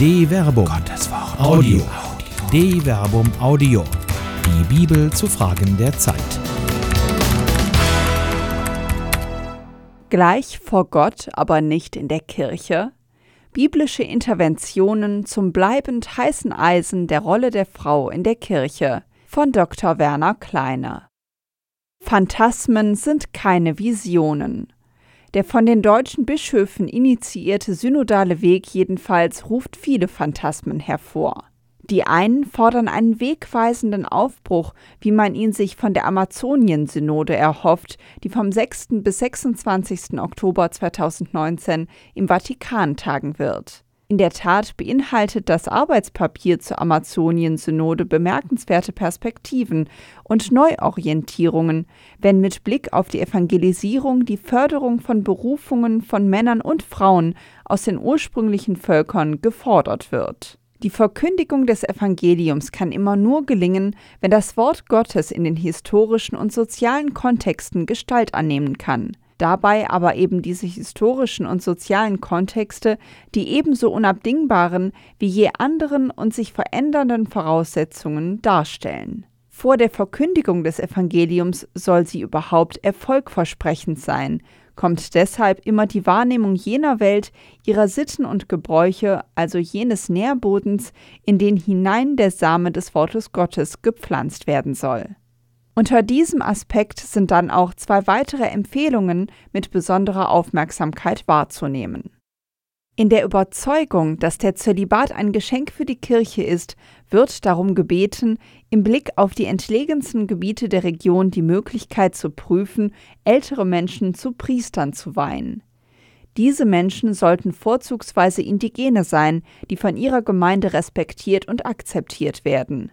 De Verbum. Gottes Wort. Audio. De Verbum Audio. Die Bibel zu Fragen der Zeit. Gleich vor Gott, aber nicht in der Kirche. Biblische Interventionen zum bleibend heißen Eisen der Rolle der Frau in der Kirche von Dr. Werner Kleine. Phantasmen sind keine Visionen. Der von den deutschen Bischöfen initiierte synodale Weg jedenfalls ruft viele Phantasmen hervor. Die einen fordern einen wegweisenden Aufbruch, wie man ihn sich von der Amazonien-Synode erhofft, die vom 6. bis 26. Oktober 2019 im Vatikan tagen wird. In der Tat beinhaltet das Arbeitspapier zur Amazonien-Synode bemerkenswerte Perspektiven und Neuorientierungen, wenn mit Blick auf die Evangelisierung die Förderung von Berufungen von Männern und Frauen aus den ursprünglichen Völkern gefordert wird. Die Verkündigung des Evangeliums kann immer nur gelingen, wenn das Wort Gottes in den historischen und sozialen Kontexten Gestalt annehmen kann dabei aber eben diese historischen und sozialen Kontexte die ebenso unabdingbaren wie je anderen und sich verändernden Voraussetzungen darstellen. Vor der Verkündigung des Evangeliums soll sie überhaupt erfolgversprechend sein, kommt deshalb immer die Wahrnehmung jener Welt, ihrer Sitten und Gebräuche, also jenes Nährbodens, in den hinein der Same des Wortes Gottes gepflanzt werden soll. Unter diesem Aspekt sind dann auch zwei weitere Empfehlungen mit besonderer Aufmerksamkeit wahrzunehmen. In der Überzeugung, dass der Zölibat ein Geschenk für die Kirche ist, wird darum gebeten, im Blick auf die entlegensten Gebiete der Region die Möglichkeit zu prüfen, ältere Menschen zu Priestern zu weihen. Diese Menschen sollten vorzugsweise Indigene sein, die von ihrer Gemeinde respektiert und akzeptiert werden.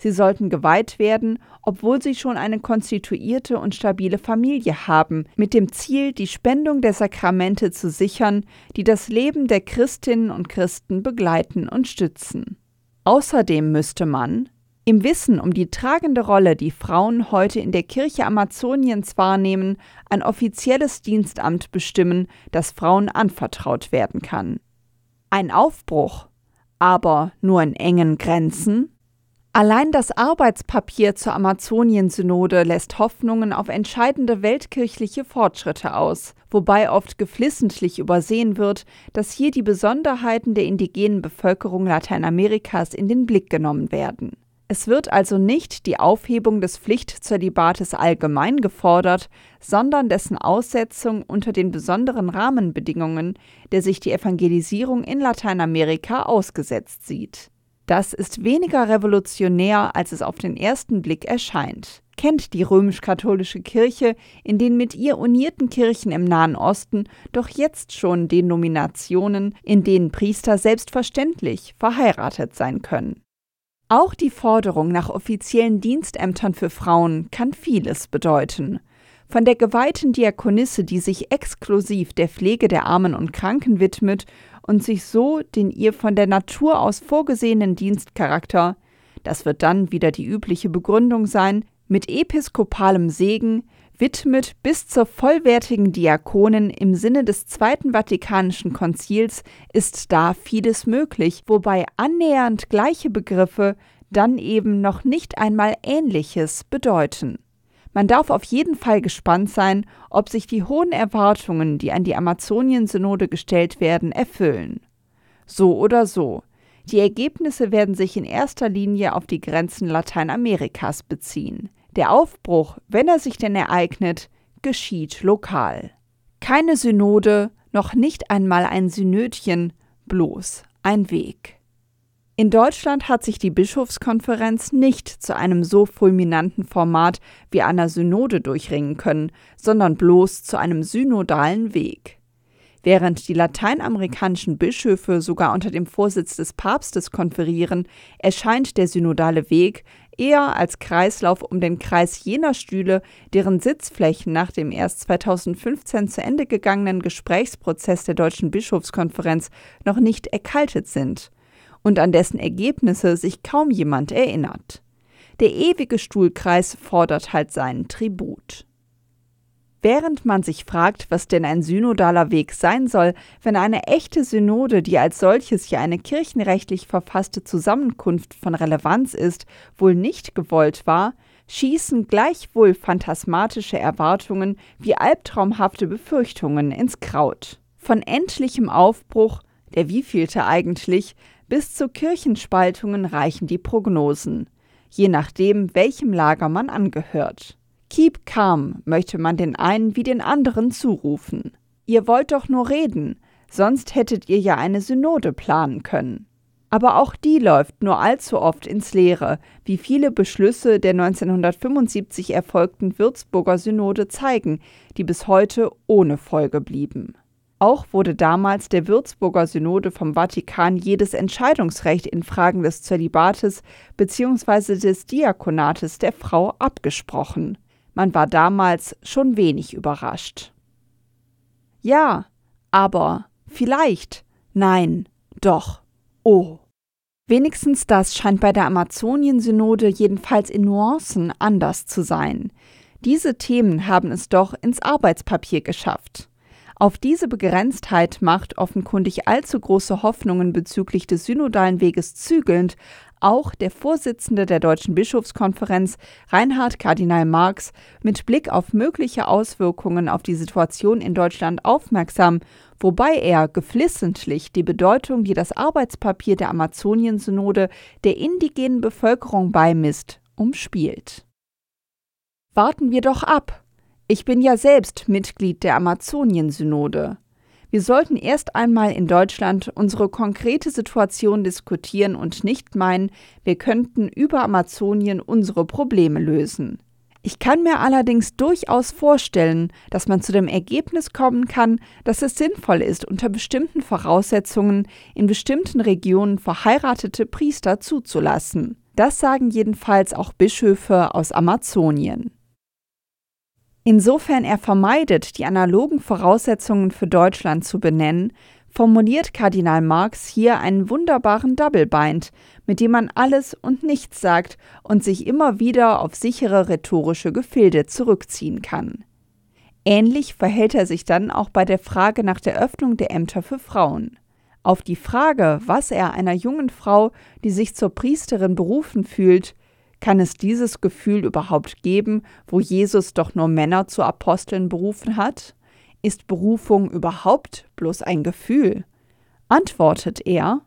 Sie sollten geweiht werden, obwohl sie schon eine konstituierte und stabile Familie haben, mit dem Ziel, die Spendung der Sakramente zu sichern, die das Leben der Christinnen und Christen begleiten und stützen. Außerdem müsste man, im Wissen um die tragende Rolle, die Frauen heute in der Kirche Amazoniens wahrnehmen, ein offizielles Dienstamt bestimmen, das Frauen anvertraut werden kann. Ein Aufbruch, aber nur in engen Grenzen? Allein das Arbeitspapier zur Amazonien-Synode lässt Hoffnungen auf entscheidende weltkirchliche Fortschritte aus, wobei oft geflissentlich übersehen wird, dass hier die Besonderheiten der indigenen Bevölkerung Lateinamerikas in den Blick genommen werden. Es wird also nicht die Aufhebung des Pflichtzölibates allgemein gefordert, sondern dessen Aussetzung unter den besonderen Rahmenbedingungen, der sich die Evangelisierung in Lateinamerika ausgesetzt sieht. Das ist weniger revolutionär, als es auf den ersten Blick erscheint. Kennt die römisch-katholische Kirche in den mit ihr unierten Kirchen im Nahen Osten doch jetzt schon Denominationen, in denen Priester selbstverständlich verheiratet sein können. Auch die Forderung nach offiziellen Dienstämtern für Frauen kann vieles bedeuten. Von der geweihten Diakonisse, die sich exklusiv der Pflege der Armen und Kranken widmet und sich so den ihr von der Natur aus vorgesehenen Dienstcharakter, das wird dann wieder die übliche Begründung sein, mit episkopalem Segen widmet bis zur vollwertigen Diakonin im Sinne des Zweiten Vatikanischen Konzils ist da vieles möglich, wobei annähernd gleiche Begriffe dann eben noch nicht einmal Ähnliches bedeuten. Man darf auf jeden Fall gespannt sein, ob sich die hohen Erwartungen, die an die Amazonien-Synode gestellt werden, erfüllen. So oder so, die Ergebnisse werden sich in erster Linie auf die Grenzen Lateinamerikas beziehen. Der Aufbruch, wenn er sich denn ereignet, geschieht lokal. Keine Synode, noch nicht einmal ein Synödchen, bloß ein Weg. In Deutschland hat sich die Bischofskonferenz nicht zu einem so fulminanten Format wie einer Synode durchringen können, sondern bloß zu einem synodalen Weg. Während die lateinamerikanischen Bischöfe sogar unter dem Vorsitz des Papstes konferieren, erscheint der synodale Weg eher als Kreislauf um den Kreis jener Stühle, deren Sitzflächen nach dem erst 2015 zu Ende gegangenen Gesprächsprozess der Deutschen Bischofskonferenz noch nicht erkaltet sind und an dessen Ergebnisse sich kaum jemand erinnert. Der ewige Stuhlkreis fordert halt seinen Tribut. Während man sich fragt, was denn ein synodaler Weg sein soll, wenn eine echte Synode, die als solches ja eine kirchenrechtlich verfasste Zusammenkunft von Relevanz ist, wohl nicht gewollt war, schießen gleichwohl phantasmatische Erwartungen wie albtraumhafte Befürchtungen ins Kraut. Von endlichem Aufbruch, der wievielte eigentlich, bis zu Kirchenspaltungen reichen die Prognosen, je nachdem, welchem Lager man angehört. Keep calm möchte man den einen wie den anderen zurufen. Ihr wollt doch nur reden, sonst hättet ihr ja eine Synode planen können. Aber auch die läuft nur allzu oft ins Leere, wie viele Beschlüsse der 1975 erfolgten Würzburger Synode zeigen, die bis heute ohne Folge blieben. Auch wurde damals der Würzburger Synode vom Vatikan jedes Entscheidungsrecht in Fragen des Zölibates bzw. des Diakonates der Frau abgesprochen. Man war damals schon wenig überrascht. Ja, aber, vielleicht, nein, doch, oh. Wenigstens das scheint bei der Amazonien-Synode jedenfalls in Nuancen anders zu sein. Diese Themen haben es doch ins Arbeitspapier geschafft. Auf diese Begrenztheit macht offenkundig allzu große Hoffnungen bezüglich des synodalen Weges zügelnd auch der Vorsitzende der Deutschen Bischofskonferenz, Reinhard Kardinal Marx, mit Blick auf mögliche Auswirkungen auf die Situation in Deutschland aufmerksam, wobei er geflissentlich die Bedeutung, die das Arbeitspapier der Amazonien-Synode der indigenen Bevölkerung beimisst, umspielt. Warten wir doch ab. Ich bin ja selbst Mitglied der Amazonien-Synode. Wir sollten erst einmal in Deutschland unsere konkrete Situation diskutieren und nicht meinen, wir könnten über Amazonien unsere Probleme lösen. Ich kann mir allerdings durchaus vorstellen, dass man zu dem Ergebnis kommen kann, dass es sinnvoll ist, unter bestimmten Voraussetzungen in bestimmten Regionen verheiratete Priester zuzulassen. Das sagen jedenfalls auch Bischöfe aus Amazonien. Insofern er vermeidet, die analogen Voraussetzungen für Deutschland zu benennen, formuliert Kardinal Marx hier einen wunderbaren Double Bind, mit dem man alles und nichts sagt und sich immer wieder auf sichere rhetorische Gefilde zurückziehen kann. Ähnlich verhält er sich dann auch bei der Frage nach der Öffnung der Ämter für Frauen. Auf die Frage, was er einer jungen Frau, die sich zur Priesterin berufen fühlt, kann es dieses Gefühl überhaupt geben, wo Jesus doch nur Männer zu Aposteln berufen hat? Ist Berufung überhaupt bloß ein Gefühl? Antwortet er,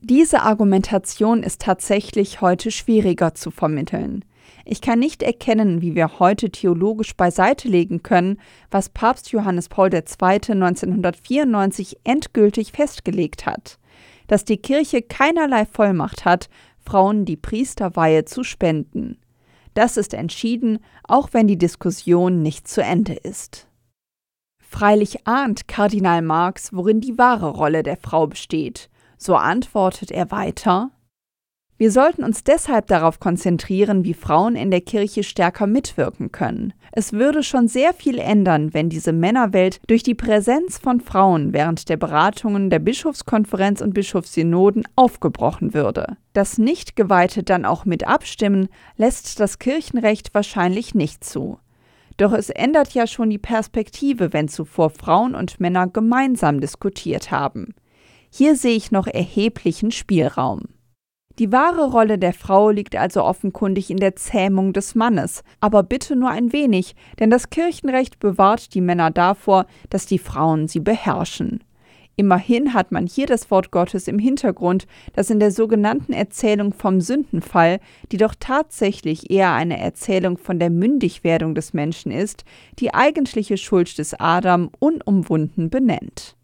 diese Argumentation ist tatsächlich heute schwieriger zu vermitteln. Ich kann nicht erkennen, wie wir heute theologisch beiseite legen können, was Papst Johannes Paul II. 1994 endgültig festgelegt hat, dass die Kirche keinerlei Vollmacht hat, Frauen die Priesterweihe zu spenden. Das ist entschieden, auch wenn die Diskussion nicht zu Ende ist. Freilich ahnt Kardinal Marx, worin die wahre Rolle der Frau besteht. So antwortet er weiter wir sollten uns deshalb darauf konzentrieren, wie Frauen in der Kirche stärker mitwirken können. Es würde schon sehr viel ändern, wenn diese Männerwelt durch die Präsenz von Frauen während der Beratungen der Bischofskonferenz und Bischofssynoden aufgebrochen würde. Das Nichtgeweihte dann auch mit abstimmen, lässt das Kirchenrecht wahrscheinlich nicht zu. Doch es ändert ja schon die Perspektive, wenn zuvor Frauen und Männer gemeinsam diskutiert haben. Hier sehe ich noch erheblichen Spielraum. Die wahre Rolle der Frau liegt also offenkundig in der Zähmung des Mannes, aber bitte nur ein wenig, denn das Kirchenrecht bewahrt die Männer davor, dass die Frauen sie beherrschen. Immerhin hat man hier das Wort Gottes im Hintergrund, das in der sogenannten Erzählung vom Sündenfall, die doch tatsächlich eher eine Erzählung von der Mündigwerdung des Menschen ist, die eigentliche Schuld des Adam unumwunden benennt.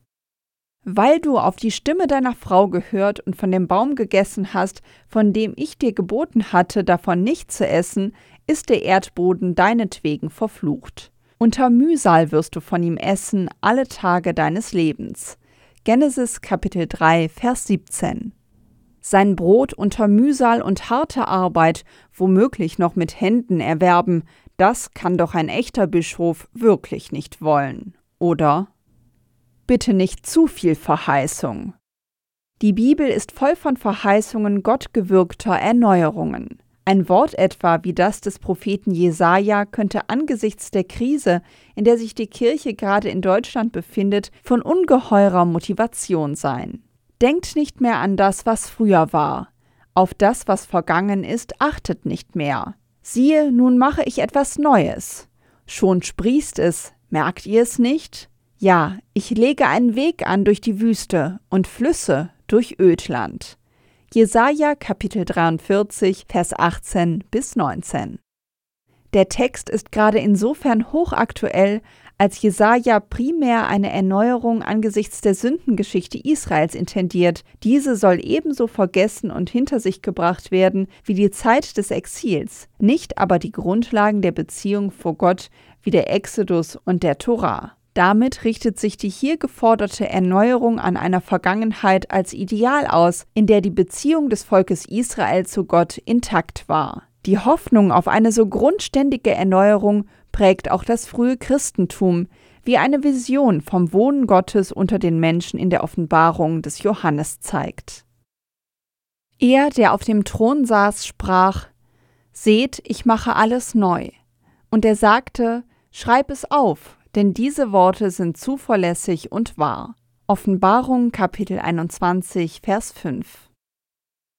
Weil du auf die Stimme deiner Frau gehört und von dem Baum gegessen hast, von dem ich dir geboten hatte, davon nicht zu essen, ist der Erdboden deinetwegen verflucht. Unter Mühsal wirst du von ihm essen alle Tage deines Lebens. Genesis Kapitel 3, Vers 17. Sein Brot unter Mühsal und harter Arbeit, womöglich noch mit Händen erwerben, das kann doch ein echter Bischof wirklich nicht wollen, oder? Bitte nicht zu viel Verheißung. Die Bibel ist voll von Verheißungen gottgewirkter Erneuerungen. Ein Wort etwa wie das des Propheten Jesaja könnte angesichts der Krise, in der sich die Kirche gerade in Deutschland befindet, von ungeheurer Motivation sein. Denkt nicht mehr an das, was früher war. Auf das, was vergangen ist, achtet nicht mehr. Siehe, nun mache ich etwas Neues. Schon sprießt es, merkt ihr es nicht? Ja, ich lege einen Weg an durch die Wüste und Flüsse durch Ödland. Jesaja Kapitel 43, Vers 18 bis 19. Der Text ist gerade insofern hochaktuell, als Jesaja primär eine Erneuerung angesichts der Sündengeschichte Israels intendiert. Diese soll ebenso vergessen und hinter sich gebracht werden wie die Zeit des Exils, nicht aber die Grundlagen der Beziehung vor Gott wie der Exodus und der Torah. Damit richtet sich die hier geforderte Erneuerung an einer Vergangenheit als Ideal aus, in der die Beziehung des Volkes Israel zu Gott intakt war. Die Hoffnung auf eine so grundständige Erneuerung prägt auch das frühe Christentum, wie eine Vision vom Wohnen Gottes unter den Menschen in der Offenbarung des Johannes zeigt. Er, der auf dem Thron saß, sprach Seht, ich mache alles neu. Und er sagte, Schreib es auf, denn diese Worte sind zuverlässig und wahr. Offenbarung Kapitel 21 Vers 5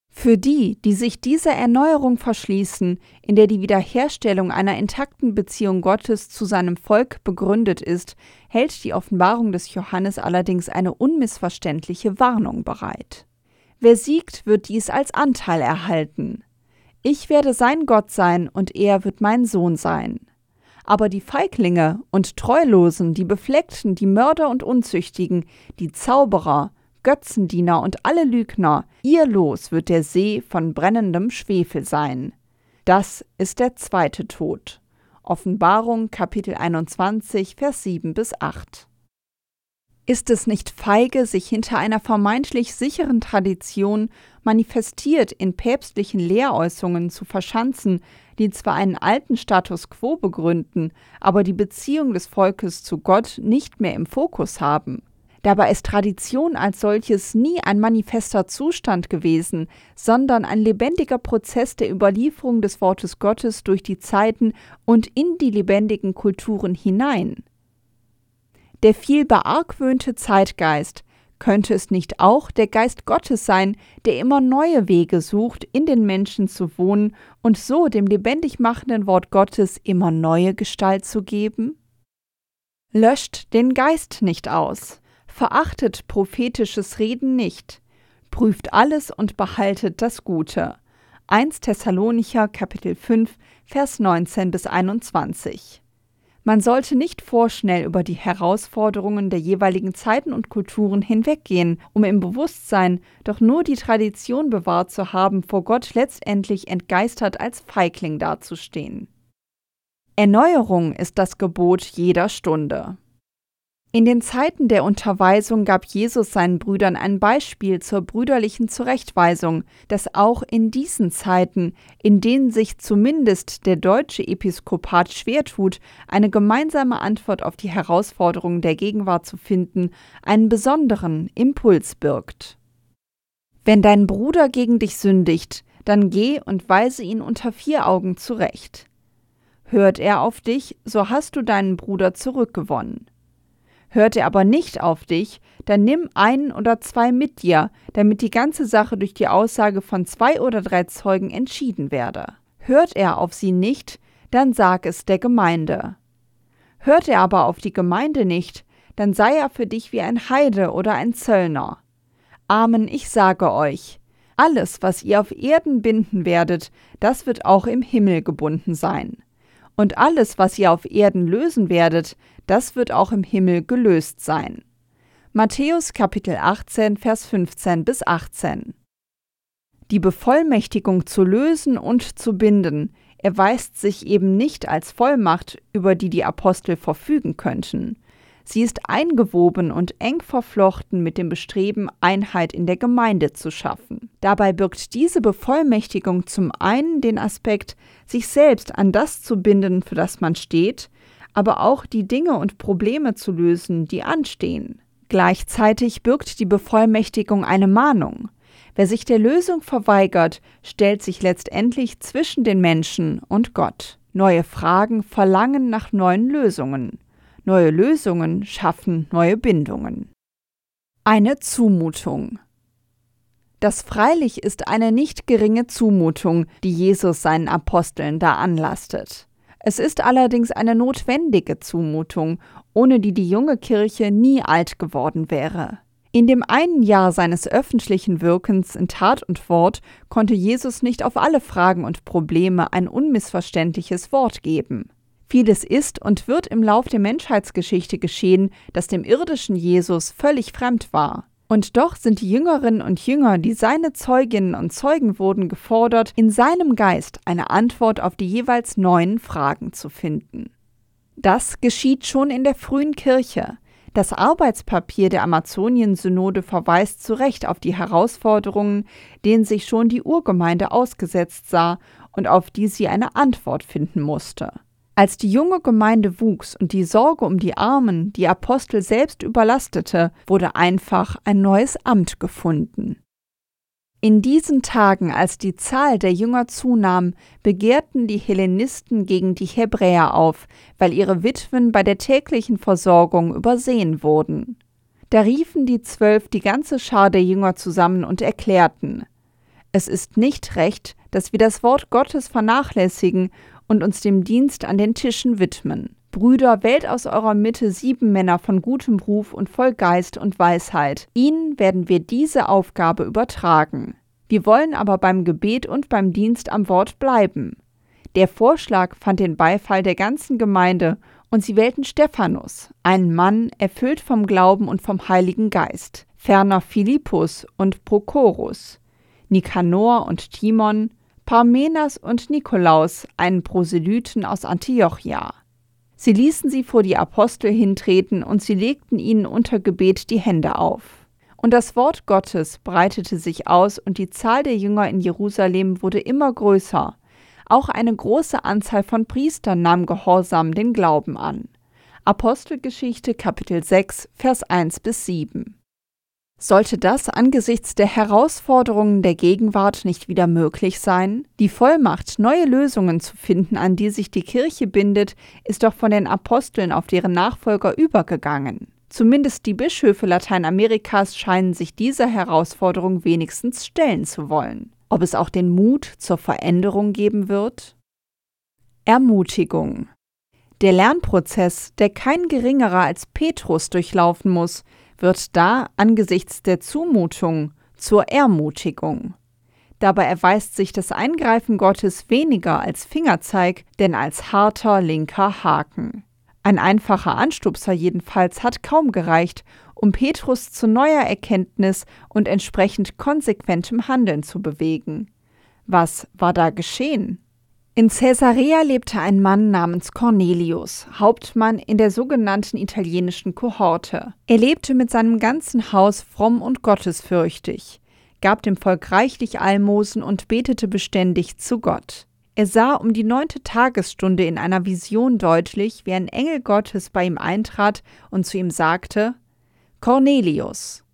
Für die, die sich dieser Erneuerung verschließen, in der die Wiederherstellung einer intakten Beziehung Gottes zu seinem Volk begründet ist, hält die Offenbarung des Johannes allerdings eine unmissverständliche Warnung bereit. Wer siegt, wird dies als Anteil erhalten. Ich werde sein Gott sein und er wird mein Sohn sein. Aber die Feiglinge und Treulosen, die Befleckten, die Mörder und Unzüchtigen, die Zauberer, Götzendiener und alle Lügner, ihr Los wird der See von brennendem Schwefel sein. Das ist der zweite Tod. Offenbarung Kapitel 21, Vers 7 bis 8. Ist es nicht feige, sich hinter einer vermeintlich sicheren Tradition, manifestiert in päpstlichen Lehräußerungen, zu verschanzen, die zwar einen alten Status quo begründen, aber die Beziehung des Volkes zu Gott nicht mehr im Fokus haben? Dabei ist Tradition als solches nie ein manifester Zustand gewesen, sondern ein lebendiger Prozess der Überlieferung des Wortes Gottes durch die Zeiten und in die lebendigen Kulturen hinein. Der viel beargwöhnte Zeitgeist, könnte es nicht auch der Geist Gottes sein, der immer neue Wege sucht, in den Menschen zu wohnen und so dem lebendig machenden Wort Gottes immer neue Gestalt zu geben? Löscht den Geist nicht aus, verachtet prophetisches Reden nicht, prüft alles und behaltet das Gute. 1 Thessalonicher Kapitel 5 Vers 19 bis 21 man sollte nicht vorschnell über die Herausforderungen der jeweiligen Zeiten und Kulturen hinweggehen, um im Bewusstsein, doch nur die Tradition bewahrt zu haben, vor Gott letztendlich entgeistert als Feigling dazustehen. Erneuerung ist das Gebot jeder Stunde. In den Zeiten der Unterweisung gab Jesus seinen Brüdern ein Beispiel zur brüderlichen Zurechtweisung, das auch in diesen Zeiten, in denen sich zumindest der deutsche Episkopat schwer tut, eine gemeinsame Antwort auf die Herausforderungen der Gegenwart zu finden, einen besonderen Impuls birgt. Wenn dein Bruder gegen dich sündigt, dann geh und weise ihn unter vier Augen zurecht. Hört er auf dich, so hast du deinen Bruder zurückgewonnen. Hört er aber nicht auf dich, dann nimm einen oder zwei mit dir, damit die ganze Sache durch die Aussage von zwei oder drei Zeugen entschieden werde. Hört er auf sie nicht, dann sag es der Gemeinde. Hört er aber auf die Gemeinde nicht, dann sei er für dich wie ein Heide oder ein Zöllner. Amen, ich sage euch, alles, was ihr auf Erden binden werdet, das wird auch im Himmel gebunden sein. Und alles, was ihr auf Erden lösen werdet, das wird auch im Himmel gelöst sein. Matthäus Kapitel 18, Vers 15 bis 18. Die Bevollmächtigung zu lösen und zu binden erweist sich eben nicht als Vollmacht, über die die Apostel verfügen könnten. Sie ist eingewoben und eng verflochten mit dem Bestreben, Einheit in der Gemeinde zu schaffen. Dabei birgt diese Bevollmächtigung zum einen den Aspekt, sich selbst an das zu binden, für das man steht, aber auch die Dinge und Probleme zu lösen, die anstehen. Gleichzeitig birgt die Bevollmächtigung eine Mahnung. Wer sich der Lösung verweigert, stellt sich letztendlich zwischen den Menschen und Gott. Neue Fragen verlangen nach neuen Lösungen. Neue Lösungen schaffen neue Bindungen. Eine Zumutung. Das freilich ist eine nicht geringe Zumutung, die Jesus seinen Aposteln da anlastet. Es ist allerdings eine notwendige Zumutung, ohne die die junge Kirche nie alt geworden wäre. In dem einen Jahr seines öffentlichen Wirkens in Tat und Wort konnte Jesus nicht auf alle Fragen und Probleme ein unmissverständliches Wort geben. Vieles ist und wird im Lauf der Menschheitsgeschichte geschehen, das dem irdischen Jesus völlig fremd war. Und doch sind die Jüngerinnen und Jünger, die seine Zeuginnen und Zeugen wurden, gefordert, in seinem Geist eine Antwort auf die jeweils neuen Fragen zu finden. Das geschieht schon in der frühen Kirche. Das Arbeitspapier der Amazonien-Synode verweist zu Recht auf die Herausforderungen, denen sich schon die Urgemeinde ausgesetzt sah und auf die sie eine Antwort finden musste. Als die junge Gemeinde wuchs und die Sorge um die Armen die Apostel selbst überlastete, wurde einfach ein neues Amt gefunden. In diesen Tagen, als die Zahl der Jünger zunahm, begehrten die Hellenisten gegen die Hebräer auf, weil ihre Witwen bei der täglichen Versorgung übersehen wurden. Da riefen die Zwölf die ganze Schar der Jünger zusammen und erklärten, es ist nicht recht, dass wir das Wort Gottes vernachlässigen und uns dem Dienst an den Tischen widmen. Brüder, wählt aus eurer Mitte sieben Männer von gutem Ruf und voll Geist und Weisheit. Ihnen werden wir diese Aufgabe übertragen. Wir wollen aber beim Gebet und beim Dienst am Wort bleiben. Der Vorschlag fand den Beifall der ganzen Gemeinde, und sie wählten Stephanus, einen Mann erfüllt vom Glauben und vom Heiligen Geist, ferner Philippus und Prochorus, Nikanor und Timon, Parmenas und Nikolaus, einen Proselyten aus Antiochia. Sie ließen sie vor die Apostel hintreten und sie legten ihnen unter Gebet die Hände auf. Und das Wort Gottes breitete sich aus und die Zahl der Jünger in Jerusalem wurde immer größer. Auch eine große Anzahl von Priestern nahm gehorsam den Glauben an. Apostelgeschichte Kapitel 6 Vers 1 bis 7 sollte das angesichts der Herausforderungen der Gegenwart nicht wieder möglich sein? Die Vollmacht, neue Lösungen zu finden, an die sich die Kirche bindet, ist doch von den Aposteln auf deren Nachfolger übergegangen. Zumindest die Bischöfe Lateinamerikas scheinen sich dieser Herausforderung wenigstens stellen zu wollen. Ob es auch den Mut zur Veränderung geben wird? Ermutigung. Der Lernprozess, der kein geringerer als Petrus durchlaufen muss, wird da angesichts der Zumutung zur Ermutigung. Dabei erweist sich das Eingreifen Gottes weniger als Fingerzeig, denn als harter linker Haken. Ein einfacher Anstupser jedenfalls hat kaum gereicht, um Petrus zu neuer Erkenntnis und entsprechend konsequentem Handeln zu bewegen. Was war da geschehen? In Caesarea lebte ein Mann namens Cornelius, Hauptmann in der sogenannten italienischen Kohorte. Er lebte mit seinem ganzen Haus fromm und gottesfürchtig, gab dem Volk reichlich Almosen und betete beständig zu Gott. Er sah um die neunte Tagesstunde in einer Vision deutlich, wie ein Engel Gottes bei ihm eintrat und zu ihm sagte: Cornelius.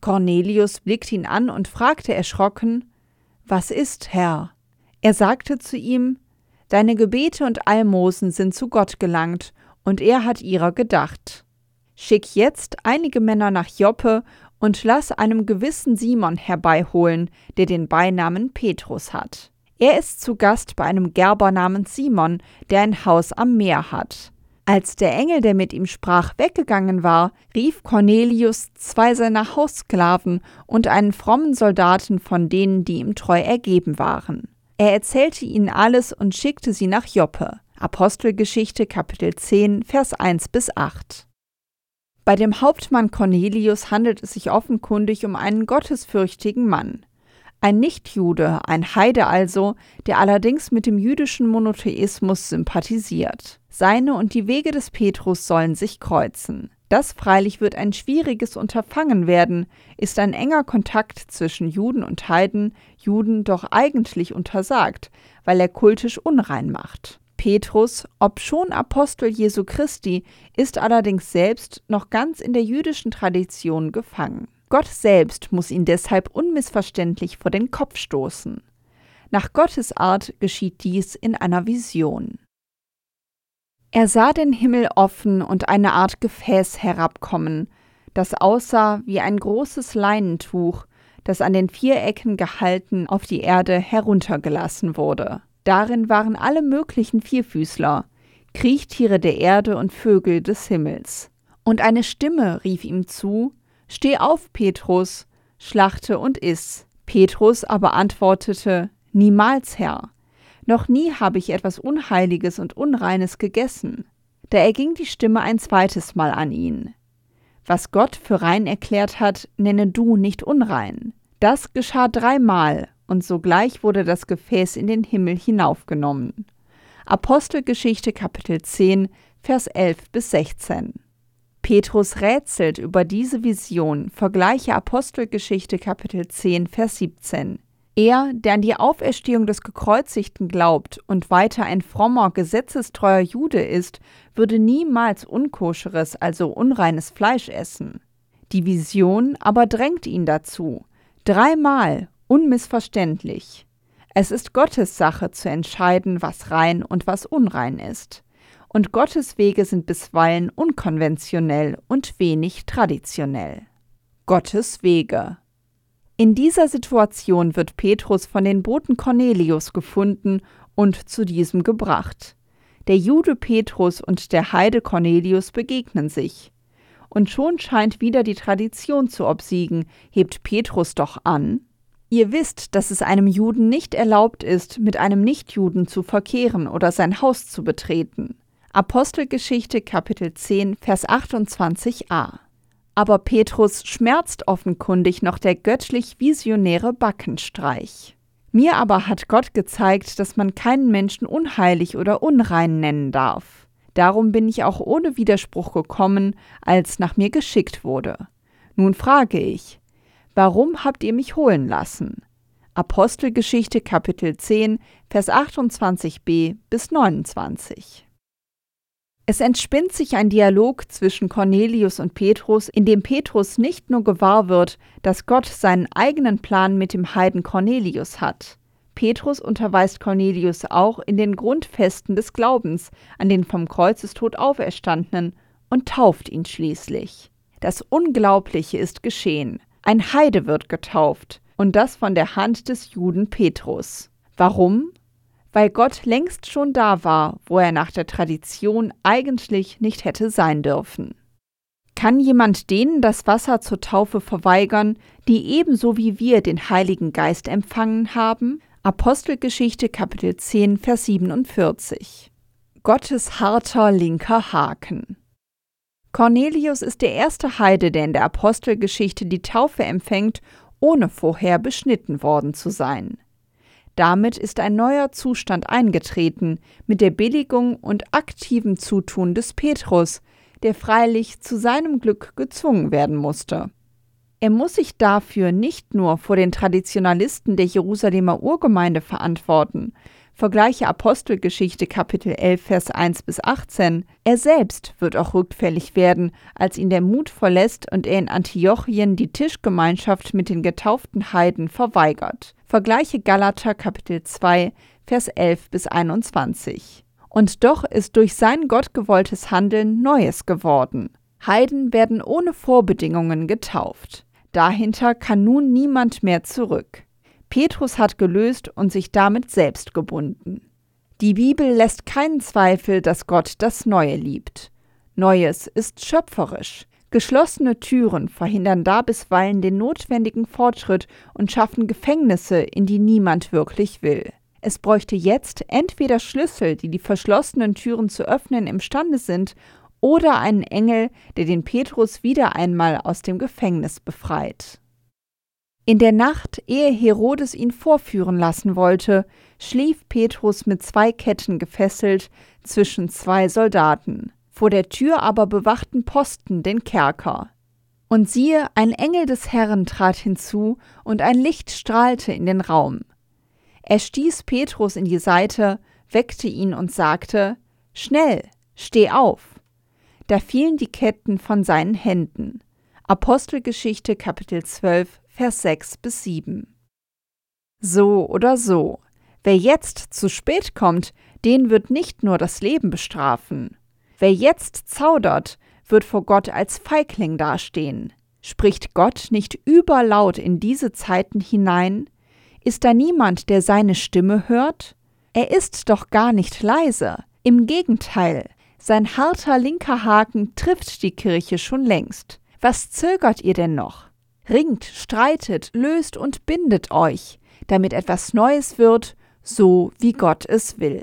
Cornelius blickte ihn an und fragte erschrocken: Was ist, Herr? Er sagte zu ihm, Deine Gebete und Almosen sind zu Gott gelangt, und er hat ihrer gedacht. Schick jetzt einige Männer nach Joppe und lass einem gewissen Simon herbeiholen, der den Beinamen Petrus hat. Er ist zu Gast bei einem Gerber namens Simon, der ein Haus am Meer hat. Als der Engel, der mit ihm sprach, weggegangen war, rief Cornelius zwei seiner Haussklaven und einen frommen Soldaten von denen, die ihm treu ergeben waren. Er erzählte ihnen alles und schickte sie nach Joppe. Apostelgeschichte Kapitel 10, Vers 1 bis 8. Bei dem Hauptmann Cornelius handelt es sich offenkundig um einen gottesfürchtigen Mann. Ein Nichtjude, ein Heide also, der allerdings mit dem jüdischen Monotheismus sympathisiert. Seine und die Wege des Petrus sollen sich kreuzen. Das freilich wird ein schwieriges Unterfangen werden, ist ein enger Kontakt zwischen Juden und Heiden Juden doch eigentlich untersagt, weil er kultisch unrein macht. Petrus, obschon Apostel Jesu Christi, ist allerdings selbst noch ganz in der jüdischen Tradition gefangen. Gott selbst muss ihn deshalb unmissverständlich vor den Kopf stoßen. Nach Gottes Art geschieht dies in einer Vision. Er sah den Himmel offen und eine Art Gefäß herabkommen, das aussah wie ein großes Leinentuch, das an den vier Ecken gehalten auf die Erde heruntergelassen wurde. Darin waren alle möglichen Vierfüßler, Kriechtiere der Erde und Vögel des Himmels. Und eine Stimme rief ihm zu, Steh auf, Petrus, schlachte und iss. Petrus aber antwortete, Niemals, Herr. Noch nie habe ich etwas Unheiliges und Unreines gegessen. Da erging die Stimme ein zweites Mal an ihn. Was Gott für rein erklärt hat, nenne du nicht unrein. Das geschah dreimal, und sogleich wurde das Gefäß in den Himmel hinaufgenommen. Apostelgeschichte Kapitel 10, Vers 11 bis 16. Petrus rätselt über diese Vision, vergleiche Apostelgeschichte Kapitel 10, Vers 17. Er, der an die Auferstehung des Gekreuzigten glaubt und weiter ein frommer, gesetzestreuer Jude ist, würde niemals unkoscheres, also unreines Fleisch essen. Die Vision aber drängt ihn dazu. Dreimal, unmissverständlich. Es ist Gottes Sache zu entscheiden, was rein und was unrein ist. Und Gottes Wege sind bisweilen unkonventionell und wenig traditionell. Gottes Wege in dieser Situation wird Petrus von den Boten Cornelius gefunden und zu diesem gebracht. Der Jude Petrus und der Heide Cornelius begegnen sich. Und schon scheint wieder die Tradition zu obsiegen, hebt Petrus doch an. Ihr wisst, dass es einem Juden nicht erlaubt ist, mit einem Nichtjuden zu verkehren oder sein Haus zu betreten. Apostelgeschichte Kapitel 10 Vers 28a aber Petrus schmerzt offenkundig noch der göttlich visionäre Backenstreich. Mir aber hat Gott gezeigt, dass man keinen Menschen unheilig oder unrein nennen darf. Darum bin ich auch ohne Widerspruch gekommen, als nach mir geschickt wurde. Nun frage ich, warum habt ihr mich holen lassen? Apostelgeschichte Kapitel 10, Vers 28b bis 29. Es entspinnt sich ein Dialog zwischen Cornelius und Petrus, in dem Petrus nicht nur gewahr wird, dass Gott seinen eigenen Plan mit dem Heiden Cornelius hat. Petrus unterweist Cornelius auch in den Grundfesten des Glaubens an den vom Kreuzestod Auferstandenen und tauft ihn schließlich. Das Unglaubliche ist geschehen. Ein Heide wird getauft, und das von der Hand des Juden Petrus. Warum? Weil Gott längst schon da war, wo er nach der Tradition eigentlich nicht hätte sein dürfen. Kann jemand denen das Wasser zur Taufe verweigern, die ebenso wie wir den Heiligen Geist empfangen haben? Apostelgeschichte Kapitel 10 Vers 47. Gottes harter linker Haken. Cornelius ist der erste Heide, der in der Apostelgeschichte die Taufe empfängt, ohne vorher beschnitten worden zu sein. Damit ist ein neuer Zustand eingetreten mit der Billigung und aktivem Zutun des Petrus, der freilich zu seinem Glück gezwungen werden musste. Er muss sich dafür nicht nur vor den Traditionalisten der Jerusalemer Urgemeinde verantworten, vergleiche Apostelgeschichte Kapitel 11 Vers 1 bis 18, er selbst wird auch rückfällig werden, als ihn der Mut verlässt und er in Antiochien die Tischgemeinschaft mit den getauften Heiden verweigert. Vergleiche Galater Kapitel 2, Vers 11 bis 21. Und doch ist durch sein gottgewolltes Handeln Neues geworden. Heiden werden ohne Vorbedingungen getauft. Dahinter kann nun niemand mehr zurück. Petrus hat gelöst und sich damit selbst gebunden. Die Bibel lässt keinen Zweifel, dass Gott das Neue liebt. Neues ist schöpferisch. Geschlossene Türen verhindern da bisweilen den notwendigen Fortschritt und schaffen Gefängnisse, in die niemand wirklich will. Es bräuchte jetzt entweder Schlüssel, die die verschlossenen Türen zu öffnen imstande sind, oder einen Engel, der den Petrus wieder einmal aus dem Gefängnis befreit. In der Nacht, ehe Herodes ihn vorführen lassen wollte, schlief Petrus mit zwei Ketten gefesselt zwischen zwei Soldaten vor der Tür aber bewachten Posten den Kerker. Und siehe, ein Engel des Herrn trat hinzu, und ein Licht strahlte in den Raum. Er stieß Petrus in die Seite, weckte ihn und sagte Schnell, steh auf. Da fielen die Ketten von seinen Händen. Apostelgeschichte Kapitel 12, Vers 6 bis 7. So oder so, wer jetzt zu spät kommt, den wird nicht nur das Leben bestrafen. Wer jetzt zaudert, wird vor Gott als Feigling dastehen. Spricht Gott nicht überlaut in diese Zeiten hinein? Ist da niemand, der seine Stimme hört? Er ist doch gar nicht leise. Im Gegenteil, sein harter linker Haken trifft die Kirche schon längst. Was zögert ihr denn noch? Ringt, streitet, löst und bindet euch, damit etwas Neues wird, so wie Gott es will.